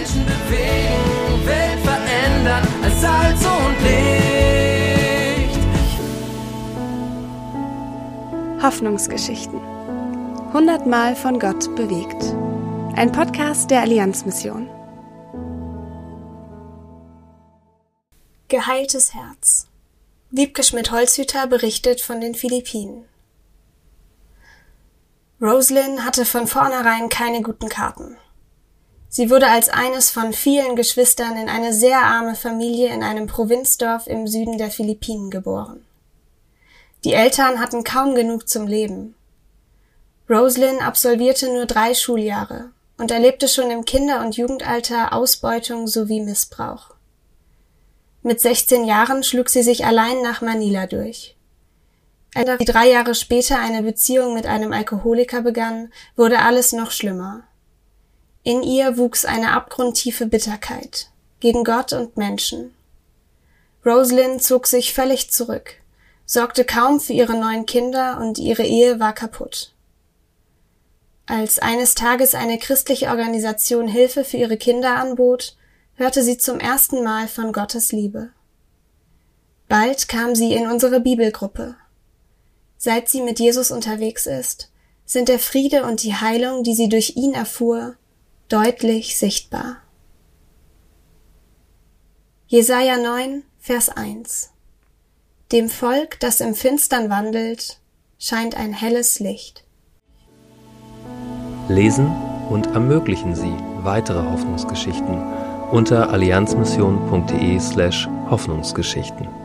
Menschen bewegen, Welt verändern als Salz und Licht. Hoffnungsgeschichten. Hundertmal von Gott bewegt. Ein Podcast der Allianzmission. Geheiltes Herz. Wiebke Schmidt-Holzhüter berichtet von den Philippinen. Roslyn hatte von vornherein keine guten Karten. Sie wurde als eines von vielen Geschwistern in eine sehr arme Familie in einem Provinzdorf im Süden der Philippinen geboren. Die Eltern hatten kaum genug zum Leben. Roslyn absolvierte nur drei Schuljahre und erlebte schon im Kinder- und Jugendalter Ausbeutung sowie Missbrauch. Mit 16 Jahren schlug sie sich allein nach Manila durch. Als sie drei Jahre später eine Beziehung mit einem Alkoholiker begann, wurde alles noch schlimmer. In ihr wuchs eine abgrundtiefe Bitterkeit gegen Gott und Menschen. Rosalind zog sich völlig zurück, sorgte kaum für ihre neun Kinder und ihre Ehe war kaputt. Als eines Tages eine christliche Organisation Hilfe für ihre Kinder anbot, hörte sie zum ersten Mal von Gottes Liebe. Bald kam sie in unsere Bibelgruppe. Seit sie mit Jesus unterwegs ist, sind der Friede und die Heilung, die sie durch ihn erfuhr, deutlich sichtbar. Jesaja 9, Vers 1 Dem Volk, das im Finstern wandelt, scheint ein helles Licht. Lesen und ermöglichen Sie weitere Hoffnungsgeschichten unter allianzmission.de slash Hoffnungsgeschichten.